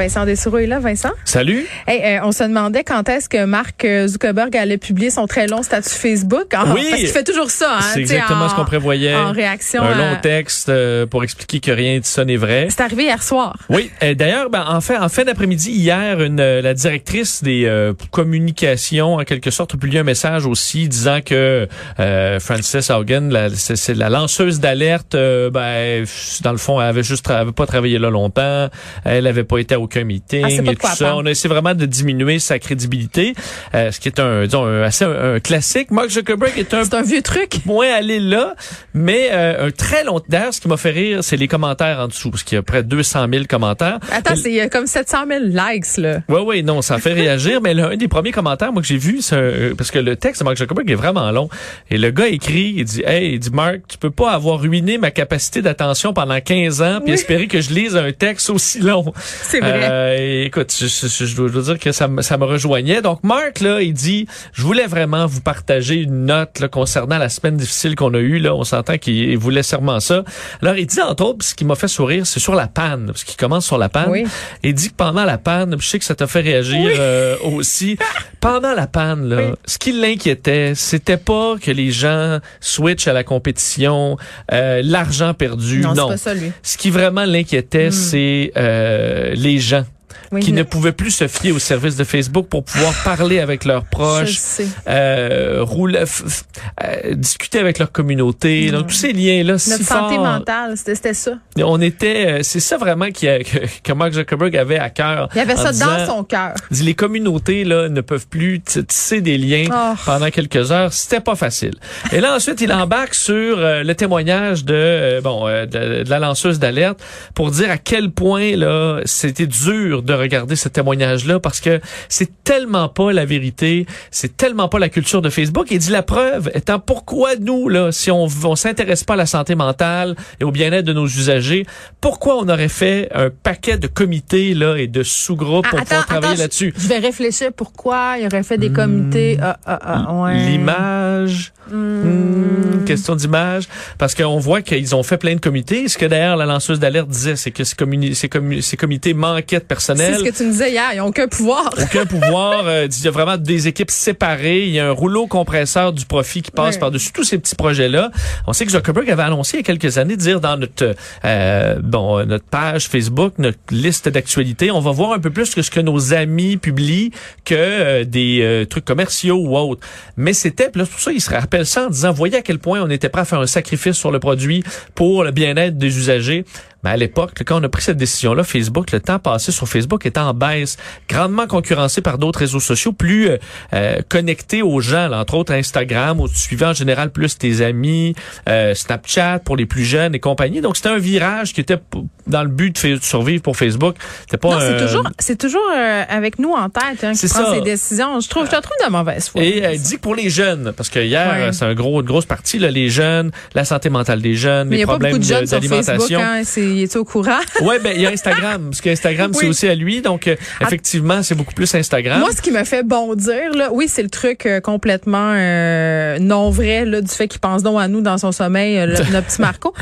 Vincent Dessureau est là, Vincent? Salut. Hey, euh, on se demandait quand est-ce que Mark euh, Zuckerberg allait publier son très long statut Facebook. Ah, Oui. Parce qu'il fait toujours ça. Hein, C'est exactement en- ce qu'on prévoyait. En réaction Un à- long texte euh, pour expliquer que rien de ça n'est vrai. C'est arrivé hier soir. Oui, euh, d'ailleurs, ben, en fait, en fin d'après-midi, hier, une, la directrice des euh, communications, en quelque sorte, a publié un message aussi disant que euh, Frances Haugen, la, c'est, la lanceuse d'alerte, ben, dans le fond, elle avait juste tra- avait pas travaillé là longtemps, elle avait pas été à aucun meeting Elle sait pas et tout ça. On a essayé vraiment de diminuer sa crédibilité, euh, ce qui est un, disons, un, assez un, un classique. Mark Zuckerberg est un C'est un vieux truc. moins aller là, mais euh, un très long. D'ailleurs, ce qui m'a fait rire, c'est les commentaires en dessous, parce qu'il y a près de 200 000 commentaires. Attends, c'est il y a comme 700 000 likes, là. Ouais, ouais, non, ça fait réagir, mais l'un des premiers commentaires, moi, que j'ai vu, c'est un- parce que le texte de Mark Zuckerberg est vraiment long. Et le gars écrit, il dit, hey, il dit, Mark, tu peux pas avoir ruiné ma capacité d'attention pendant 15 ans, puis Oui. espérer que je lise un texte aussi long. C'est vrai. Euh, écoute, je, je- je dois dire que ça, me- ça me rejoignait. Donc, Mark, là, il dit, je voulais vraiment vous partager une note là, concernant la semaine difficile qu'on a eue. Là, on s'entend qu'il voulait sûrement ça. Alors, il dit, entre autres, ce qui m'a fait sourire, c'est sur la panne, parce qu'il commence sur la panne. Oui. Il dit que pendant la panne, je sais que ça t'a fait réagir euh, aussi. Pendant la panne, là, Oui. ce qui l'inquiétait, c'était pas que les gens switchent à la compétition, euh, l'argent perdu. Non, Non. pas ça, lui. Ce qui vraiment l'inquiétait, c'est euh, les gens Oui, qui mais- ne pouvaient plus se fier au service de Facebook pour pouvoir parler avec leurs proches, euh, rouler, euh, discuter avec leur communauté. Donc tous ces liens-là, si Notre santé mentale, c'était c'était ça. on était, euh, c'est ça vraiment qui a- que, que Mark Zuckerberg avait à cœur. Il avait ça disant- dans son cœur. il dit, les communautés là ne peuvent plus tisser des liens Oh. pendant quelques heures. C'était pas facile. Et là ensuite, il embarque sur euh, le témoignage de euh, bon euh, de, de la lanceuse d'alerte pour dire à quel point là c'était dur de regarder ce témoignage-là parce que c'est tellement pas la vérité, c'est tellement pas la culture de Facebook. Il dit la preuve étant pourquoi nous là, si on on s'intéresse pas à la santé mentale et au bien-être de nos usagers, pourquoi on aurait fait un paquet de comités là et de sous-groupes pour Ah, pouvoir travailler là-dessus? Je vais réfléchir pourquoi il aurait fait des comités. Ah, ah, ah, ouais. L'image, hmm, question d'image, parce qu'on voit qu'ils ont fait plein de comités. Ce que d'ailleurs la lanceuse d'alerte disait, c'est que ces, ces, ces comités manquaient de C'est ce que tu me disais hier. Ils n'ont aucun pouvoir. Aucun pouvoir. euh, il y a vraiment des équipes séparées. Il y a un rouleau compresseur du profit qui passe par-dessus tous ces petits projets-là. On sait que Zuckerberg avait annoncé il y a quelques années de dire dans notre euh, bon euh, notre page Facebook, notre liste d'actualités, on va voir un peu plus que ce que nos amis publient que euh, des trucs commerciaux ou autres. Mais c'était, là, pour ça, il se rappelle ça en disant, voyez à quel point on était prêt à faire un sacrifice sur le produit pour le bien-être des usagers. Mais à l'époque, quand on a pris cette décision-là, Facebook, le temps passé sur Facebook était en baisse, grandement concurrencé par d'autres réseaux sociaux, plus euh, euh, connectés aux gens, là, entre autres Instagram, où tu suivais en général plus tes amis, euh, Snapchat pour les plus jeunes et compagnie. Donc c'était un virage qui était dans le but de, survivre pour Facebook. C'était pas Non, c'est toujours, c'est toujours euh, avec nous en tête hein, qui prend ça. ses décisions. Je trouve, je te trouve de mauvaise foi. Et elle dit que pour les jeunes, parce que hier, Ouais. c'est un gros, une grosse partie, là, les jeunes, la santé mentale des jeunes, Mais les problèmes d'alimentation. Il est au courant? Ouais, ben il y a Instagram, parce que Instagram c'est Oui. aussi à lui, donc euh, effectivement c'est beaucoup plus Instagram. Moi, ce qui me fait bondir, là, oui, c'est le truc euh, complètement euh, non vrai là, du fait qu'il pense donc à nous dans son sommeil, euh, le- notre petit Marco.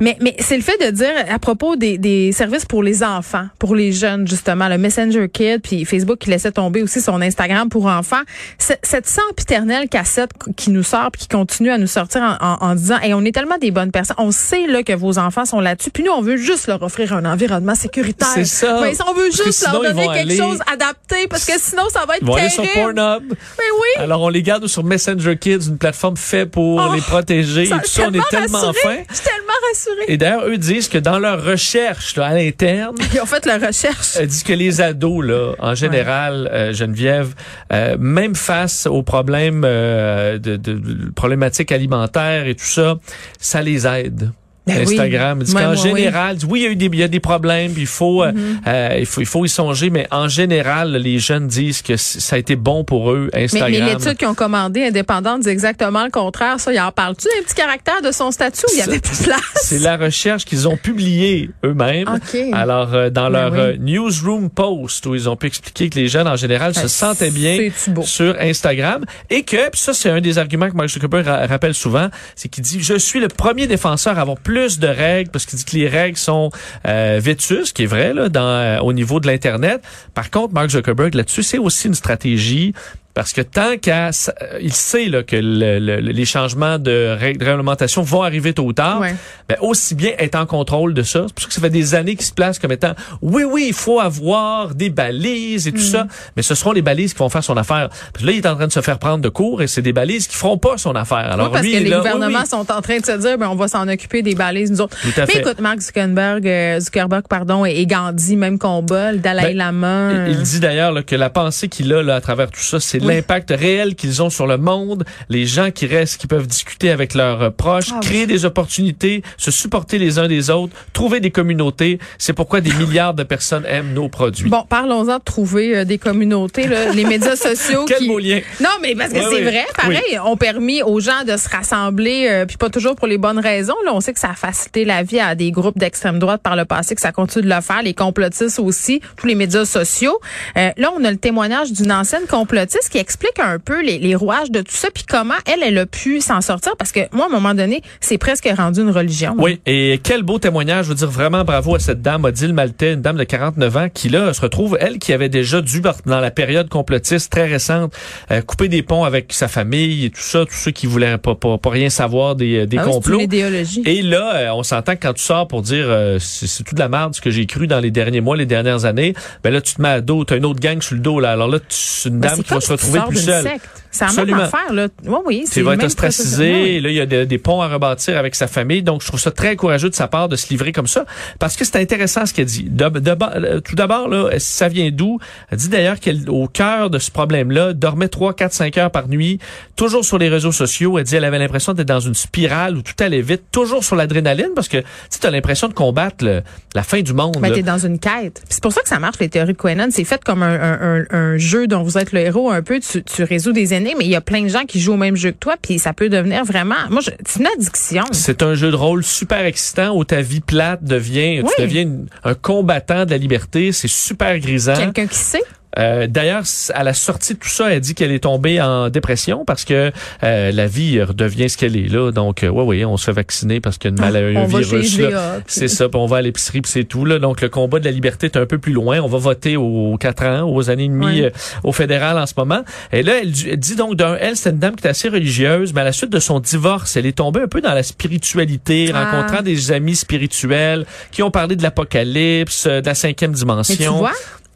Mais, mais c'est le fait de dire à propos des, des services pour les enfants, pour les jeunes, justement, le Messenger Kid, puis Facebook qui laissait tomber aussi son Instagram pour enfants. Cette sempiternelle cassette qui nous sort puis qui continue à nous sortir en, en- en disant hey, on est tellement des bonnes personnes. On sait là que vos enfants sont là-dessus. Puis nous, on veut juste leur offrir un environnement sécuritaire. C'est ça. Ouais, on veut juste leur sinon, ils donner quelque aller- chose adapté parce que sinon, ça va être Ils vont aller terrible. sur Pornhub. Mais oui. Alors on les garde sur Messenger Kids, une plateforme faite pour Oh, les protéger. Ça, et tout ça, on est tellement fin. Je suis tellement rassurée. Et d'ailleurs, eux disent que dans leur recherche là, à l'interne, Ils ont fait la recherche. euh, disent que les ados, là, en général, euh, Geneviève, euh, même face aux problèmes euh, de, de- de problématiques alimentaires et tout ça, ça les aide. Ben. Instagram. Ouais, Mm-hmm. général, oui, il y a eu des, il y a des problèmes, puis il faut, euh, euh, il faut, il faut y songer, mais en général, les jeunes disent que ça a été bon pour eux, Instagram. mais l'étude qu'ils ont commandée indépendante dit exactement le contraire. Ça, il en parle-tu d'un petit caractère de son statut il y avait plus de place? C'est la recherche qu'ils ont publiée eux-mêmes. OK. Alors, euh, dans Ben leur oui. euh, newsroom post, où ils ont pu expliquer que les jeunes, en général, se Ben, sentaient bien sur Instagram. Et que, puis ça, c'est un des arguments que Mark Zuckerberg ra- rappelle souvent, c'est qu'il dit, je suis le premier défenseur à avoir plus de règles, parce qu'il dit que les règles sont euh, ce qui est vrai, là, euh, au niveau de l'Internet. Par contre, Mark Zuckerberg, là-dessus, c'est aussi une stratégie parce que tant qu'à, euh, il sait là, que le- le- les changements de réglementation vont arriver tôt ou tard, Ouais. ben, aussi bien être en contrôle de ça. C'est pour ça que ça fait des années qu'il se place comme étant, oui, oui, il faut avoir des balises et tout Mm. ça, mais ce seront les balises qui vont faire son affaire. Parce que là, il est en train de se faire prendre de cours et c'est des balises qui feront pas son affaire. Alors Oui, parce lui, que les là, gouvernements oui. sont en train de se dire, ben, on va s'en occuper des balises, nous autres. Tout à mais fait. écoute, Mark Zuckerberg, euh, Zuckerberg, pardon, et, et Gandhi, même combat, le Dalai Ben, Lama. Il- Il dit d'ailleurs que la pensée qu'il a là, à travers tout ça, c'est l'impact réel qu'ils ont sur le monde, les gens qui restent, qui peuvent discuter avec leurs euh, proches, Ah, créer des opportunités, se supporter les uns des autres, trouver des communautés. C'est pourquoi des milliards de personnes aiment nos produits. Bon, parlons-en de trouver euh, des communautés, là, les médias sociaux Quel qui... beau lien. Non, mais parce que c'est vrai, pareil, ont permis aux gens de se rassembler, euh, puis pas toujours pour les bonnes raisons. Là, on sait que ça a facilité la vie à des groupes d'extrême droite par le passé, que ça continue de le faire, les complotistes aussi, tous les médias sociaux. Euh, là, on a le témoignage d'une ancienne complotiste qui explique un peu les, les rouages de tout ça, puis comment elle, elle a pu s'en sortir, parce que moi, à un moment donné, c'est presque rendu une religion. Oui, et quel beau témoignage. Je veux dire vraiment bravo à cette dame, Odile Maltais, une dame de 49 ans, qui là se retrouve, elle qui avait déjà dû, dans la période complotiste très récente, euh, couper des ponts avec sa famille et tout ça, tous ceux qui voulaient pas, pas, pas rien savoir des, des Ah oui, complots. une idéologie. Et là, euh, on s'entend que quand tu sors pour dire euh, c'est c'est tout de la merde ce que j'ai cru dans les derniers mois, les dernières années, ben là tu te mets à dos, t'as une autre gang sur le dos là. Alors là, tu- une Ben, dame qui va se tu retrouver d'une seule. secte. C'est la même affaire, là. Oui, oui. Tu vas le être ostracisé. là, il y a des, des ponts à rebâtir avec sa famille. Donc, je trouve ça très courageux de sa part de se livrer comme ça. Parce que c'est intéressant ce qu'elle dit. De- de- tout d'abord, là, ça vient d'où? Elle dit d'ailleurs qu'au cœur de ce problème-là, dormait 3, 4, 5 heures par nuit, toujours sur les réseaux sociaux. Elle dit elle avait l'impression d'être dans une spirale où tout allait vite, toujours sur l'adrénaline, parce que tu as l'impression de combattre le- la fin du monde. Ben, t'es dans une quête. C'est pour ça que ça marche, les théories de Quenon. C'est fait comme un, un, un, un jeu dont vous êtes le héros un peu. Tu, tu résous des énigmes, mais il y a plein de gens qui jouent au même jeu que toi, puis ça peut devenir vraiment... Moi, c'est une addiction. C'est un jeu de rôle super excitant où ta vie plate devient, Oui. tu deviens une- un combattant de la liberté. C'est super grisant. Quelqu'un qui sait. Euh, D'ailleurs, à la sortie de tout ça, elle dit qu'elle est tombée en dépression parce que euh, la vie redevient ce qu'elle est là. Donc, euh, ouais, oui, on se fait vacciner parce qu'il y a une maladie, on un virus. C'est ça, puis on va à l'épicerie, puis c'est tout. Là. Donc, le combat de la liberté est un peu plus loin. On va voter aux quatre ans, aux années et demie euh, au fédéral en ce moment. Et là, elle, dit- elle dit donc, d'un, elle, c'est une dame qui est assez religieuse, mais à la suite de son divorce, elle est tombée un peu dans la spiritualité, Ah. rencontrant des amis spirituels qui ont parlé de l'apocalypse, de la cinquième dimension. Mais tu vois,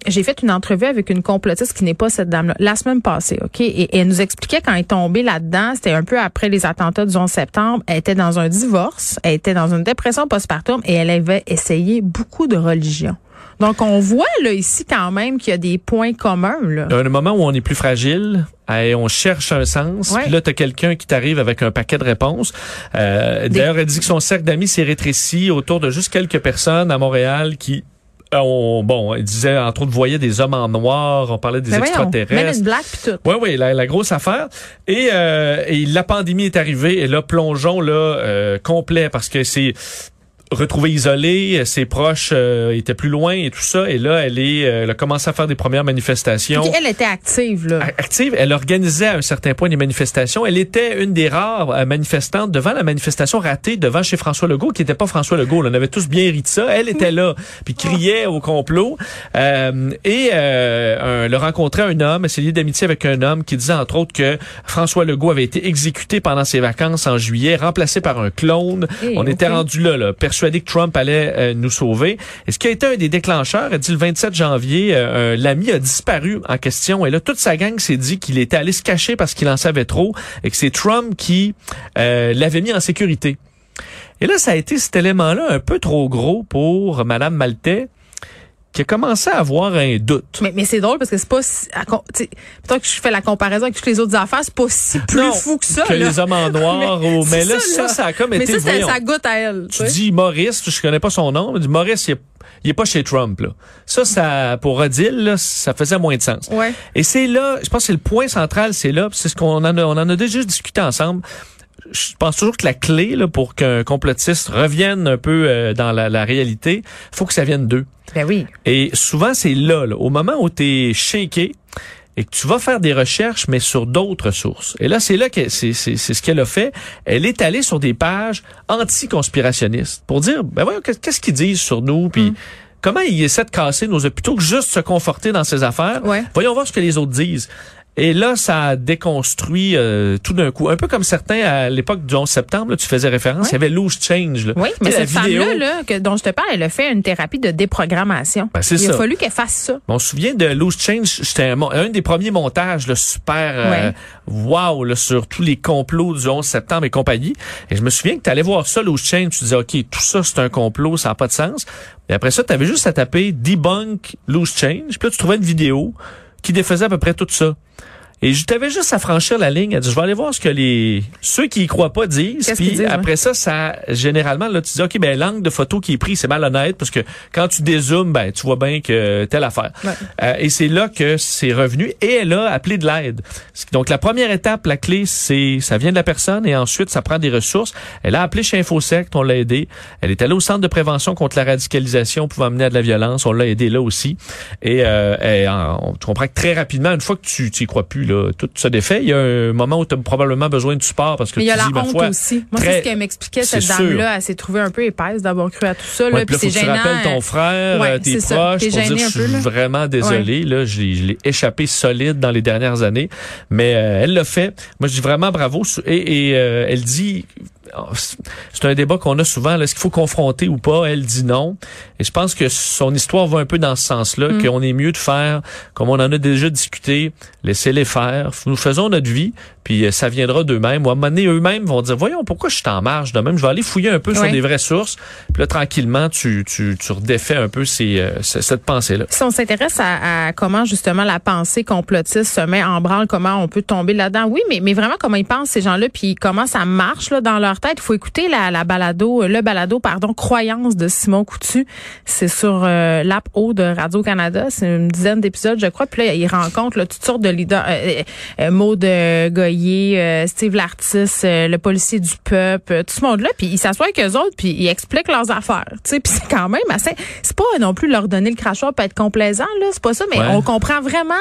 j'ai fait une entrevue avec une complotiste qui n'est pas cette dame-là, la semaine passée, OK? Et, et elle nous expliquait quand elle est tombée là-dedans, c'était un peu après les attentats du 11 septembre, elle était dans un divorce, elle était dans une dépression postpartum et elle avait essayé beaucoup de religions. Donc, on voit là ici quand même qu'il y a des points communs. Là. un moment où on est plus fragile, et on cherche un sens. Ouais. Puis là, t'as quelqu'un qui t'arrive avec un paquet de réponses. Euh, D'ailleurs, elle dit que son cercle d'amis s'est rétréci autour de juste quelques personnes à Montréal qui euh, ont, bon, elle disait entre autres voyaient des hommes en noir, on parlait des Mais Ben voyons, extraterrestres. Black puis tout. Oui, oui, la, la grosse affaire. Et, euh, et la pandémie est arrivée et là, plongeons là euh, complet parce que c'est retrouvée isolée, ses proches euh, étaient plus loin et tout ça. Et là, elle est, euh, elle a commencé à faire des premières manifestations. Ok, elle était active, là. Active, elle organisait à un certain point des manifestations. Elle était une des rares euh, manifestantes devant la manifestation ratée devant chez François Legault, qui n'était pas François Legault. Là. On avait tous bien ri de ça. Elle était là, puis criait au complot. Euh, et euh, un, a rencontré un homme, elle s'est liée d'amitié avec un homme qui disait entre autres que François Legault avait été exécuté pendant ses vacances en juillet, remplacé par un clone. Hey, On était rendu là, là, persuadé que Trump allait euh, nous sauver. Et ce qui a été un des déclencheurs, elle dit le 27 janvier, euh, l'ami a disparu en question. Et là, toute sa gang s'est dit qu'il était allé se cacher parce qu'il en savait trop et que c'est Trump qui euh, l'avait mis en sécurité. Et là, ça a été cet élément-là un peu trop gros pour Madame Maltais qui a commencé à avoir un doute. Mais, mais c'est drôle parce que c'est pas si, plutôt que je fais la comparaison avec toutes les autres affaires, c'est pas si plus Non, fou que ça. que là. les hommes en noir. ou- mais là, ça, ça, a comme Mais été... ça, ça, voyons. ça goûte à elle. tu dis Maurice, je connais pas son nom, mais dis Maurice, il est, il est pas chez Trump. Là. Ça, ça, pour Odile, là, ça faisait moins de sens. Ouais. Et c'est là, je pense que c'est le point central, c'est là, c'est ce qu'on en a, on en a déjà discuté ensemble. Je pense toujours que la clé là, pour qu'un complotiste revienne un peu euh, dans la, la réalité, faut que ça vienne d'eux. Ben oui. Et souvent, c'est là, là, au moment où tu es shaké et que tu vas faire des recherches, mais sur d'autres sources. Et là, c'est là que c'est c'est- c'est ce qu'elle a fait. Elle est allée sur des pages anti-conspirationnistes pour dire, ben voyons, qu'est- qu'est-ce qu'ils disent sur nous, puis comment ils essaient de casser nos... Plutôt que juste se conforter dans ces affaires, Ouais. voyons voir ce que les autres disent. Et là, ça a déconstruit euh, tout d'un coup. Un peu comme certains à l'époque du 11 septembre, là, tu faisais référence, il y avait Loose Change. Là. Oui, mais cette vidéo- femme-là, là, que, dont je te parle, elle a fait une thérapie de déprogrammation. Ben, c'est Il a ça. fallu qu'elle fasse ça. On se souvient de Loose Change, c'était un, des premiers montages là, super euh, wow là, sur tous les complots du 11 septembre et compagnie. Et je me souviens que tu allais voir ça, Loose Change, tu disais, OK, tout ça, c'est un complot, ça n'a pas de sens. Et après ça, tu avais juste à taper Debunk Loose Change, puis là, tu trouvais une vidéo qui défaisait à peu près tout ça. Et je t'avais juste à franchir la ligne, à dire, je vais aller voir ce que les ceux qui y croient pas disent. Puis disent, après ça, ça généralement là tu dis ok ben l'angle de photo qui est pris c'est malhonnête parce que quand tu dézoomes ben tu vois bien que telle affaire. Ouais. Euh, et c'est là que c'est revenu et elle a appelé de l'aide. Donc la première étape, la clé, c'est ça vient de la personne et ensuite ça prend des ressources. Elle a appelé chez InfoSect, on l'a aidé. Elle est allée au centre de prévention contre la radicalisation pouvant amener à de la violence, on l'a aidé là aussi. Et, euh, et, on tu comprend que très rapidement, une fois que tu y crois plus, là, tout se défait. Il y a un moment où tu as probablement besoin de support parce que Mais il y a tu la honte foi, aussi. Moi, c'est ce qu'elle m'expliquait, cette dame-là. Elle s'est trouvée un peu épaisse d'avoir cru à tout ça. Ouais, Là, puis c'est que tu gênant. rappelles ton frère, Ouais, euh, tes proches, pour dire je suis vraiment désolé. Là, je l'ai, échappé solide dans les dernières années, mais euh, elle l'a fait. Moi, je dis vraiment bravo. Et, et, euh, elle dit, c'est un débat qu'on a souvent. Est-ce qu'il faut confronter ou pas? Elle dit non. Et je pense que son histoire va un peu dans ce sens-là, Mm. qu'on est mieux de faire, comme on en a déjà discuté, laisser-les faire. Nous faisons notre vie, puis euh, ça viendra d'eux-mêmes. Ou à un moment donné, eux-mêmes vont dire, voyons, pourquoi je suis en marge de même? Je vais aller fouiller un peu sur des vraies sources. Puis là, tranquillement, tu, tu, tu redéfais un peu ces, euh, ce- cette pensée-là. Si on s'intéresse à, à comment justement la pensée complotiste se met en branle, comment on peut tomber là-dedans, oui, mais, mais vraiment comment ils pensent ces gens-là, puis comment ça marche là, dans leur tête? Il faut écouter la, la balado, euh, le balado, pardon, Croyance de Simon Coutu. C'est sur euh, l'app O de Radio-Canada. C'est une dizaine d'épisodes, je crois. Puis là, il rencontre là, toutes sortes de leaders. Euh, euh, Maud euh, Goyer, euh, Steve Lartis, euh, le policier du peuple, euh, tout ce monde-là. Puis ils s'assoient avec eux autres, puis ils expliquent leurs affaires. Tu sais, puis c'est quand même assez... C'est pas non plus leur donner le crachoir pour être complaisant, là. C'est pas ça, mais Ouais. on comprend vraiment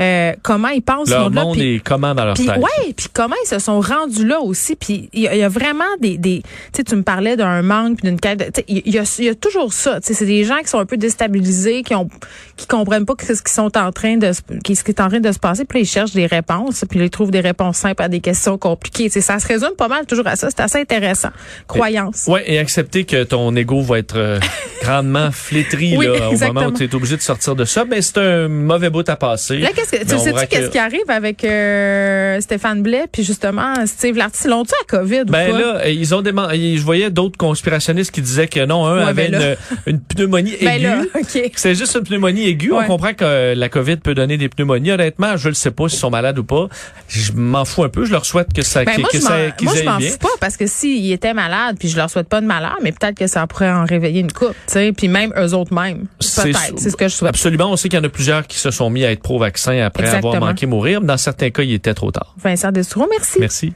euh, comment ils pensent, Leur monde-là. monde puis- est comment dans leur puis tête. ouais, puis comment ils se sont rendus là aussi. Puis il y, y a vraiment des, des tu sais, tu me parlais d'un manque puis d'une quête. de- tu sais, Il y, a, il y a toujours ça. Tu sais, c'est des gens qui sont un peu déstabilisés, qui ont, qui comprennent pas ce qu'ils sont en train de, ce qui est en train de se passer. Puis ils cherchent des réponses. Puis ils trouvent des réponses simples à des questions compliquées. Tu sais, ça se résume pas mal toujours à ça. C'est assez intéressant. Croyance. Ouais, et accepter que ton ego va être euh, grandement flétri Oui, là, au moment où tu es obligé de sortir de ça. Mais c'est un mauvais bout à passer. Là, qu'est-ce que, tu sais-tu qu'est-ce que- qui arrive avec euh, Stéphane Blais puis justement Steve Lartis? L'ont-tu à COVID ou Ben pas? là, ils ont déman- je voyais d'autres conspirationnistes qui disaient que non, un Ouais, avait ben une, une pneumonie ben aiguë. là, OK. que C'est juste une pneumonie aiguë. Ouais. On comprend que la COVID peut donner des pneumonies. Honnêtement, je ne sais pas s'ils sont malades ou pas. Je m'en fous un peu. Je leur souhaite que ça, Ben, que, moi, que je ça, m'en, qu'ils moi, je aillent m'en bien. fous pas parce que s'ils étaient malades, puis je leur souhaite pas de malheur, mais peut-être que ça pourrait en réveiller une coupe, tu sais, puis même eux autres mêmes. Peut-être, c'est ce que je souhaite. Absolument. On sait qu'il y en a plusieurs qui se sont mis à être pro-vaccin après Exactement. avoir manqué mourir. Dans certains cas, il était trop tard. Vincent Destoureau, merci. Merci.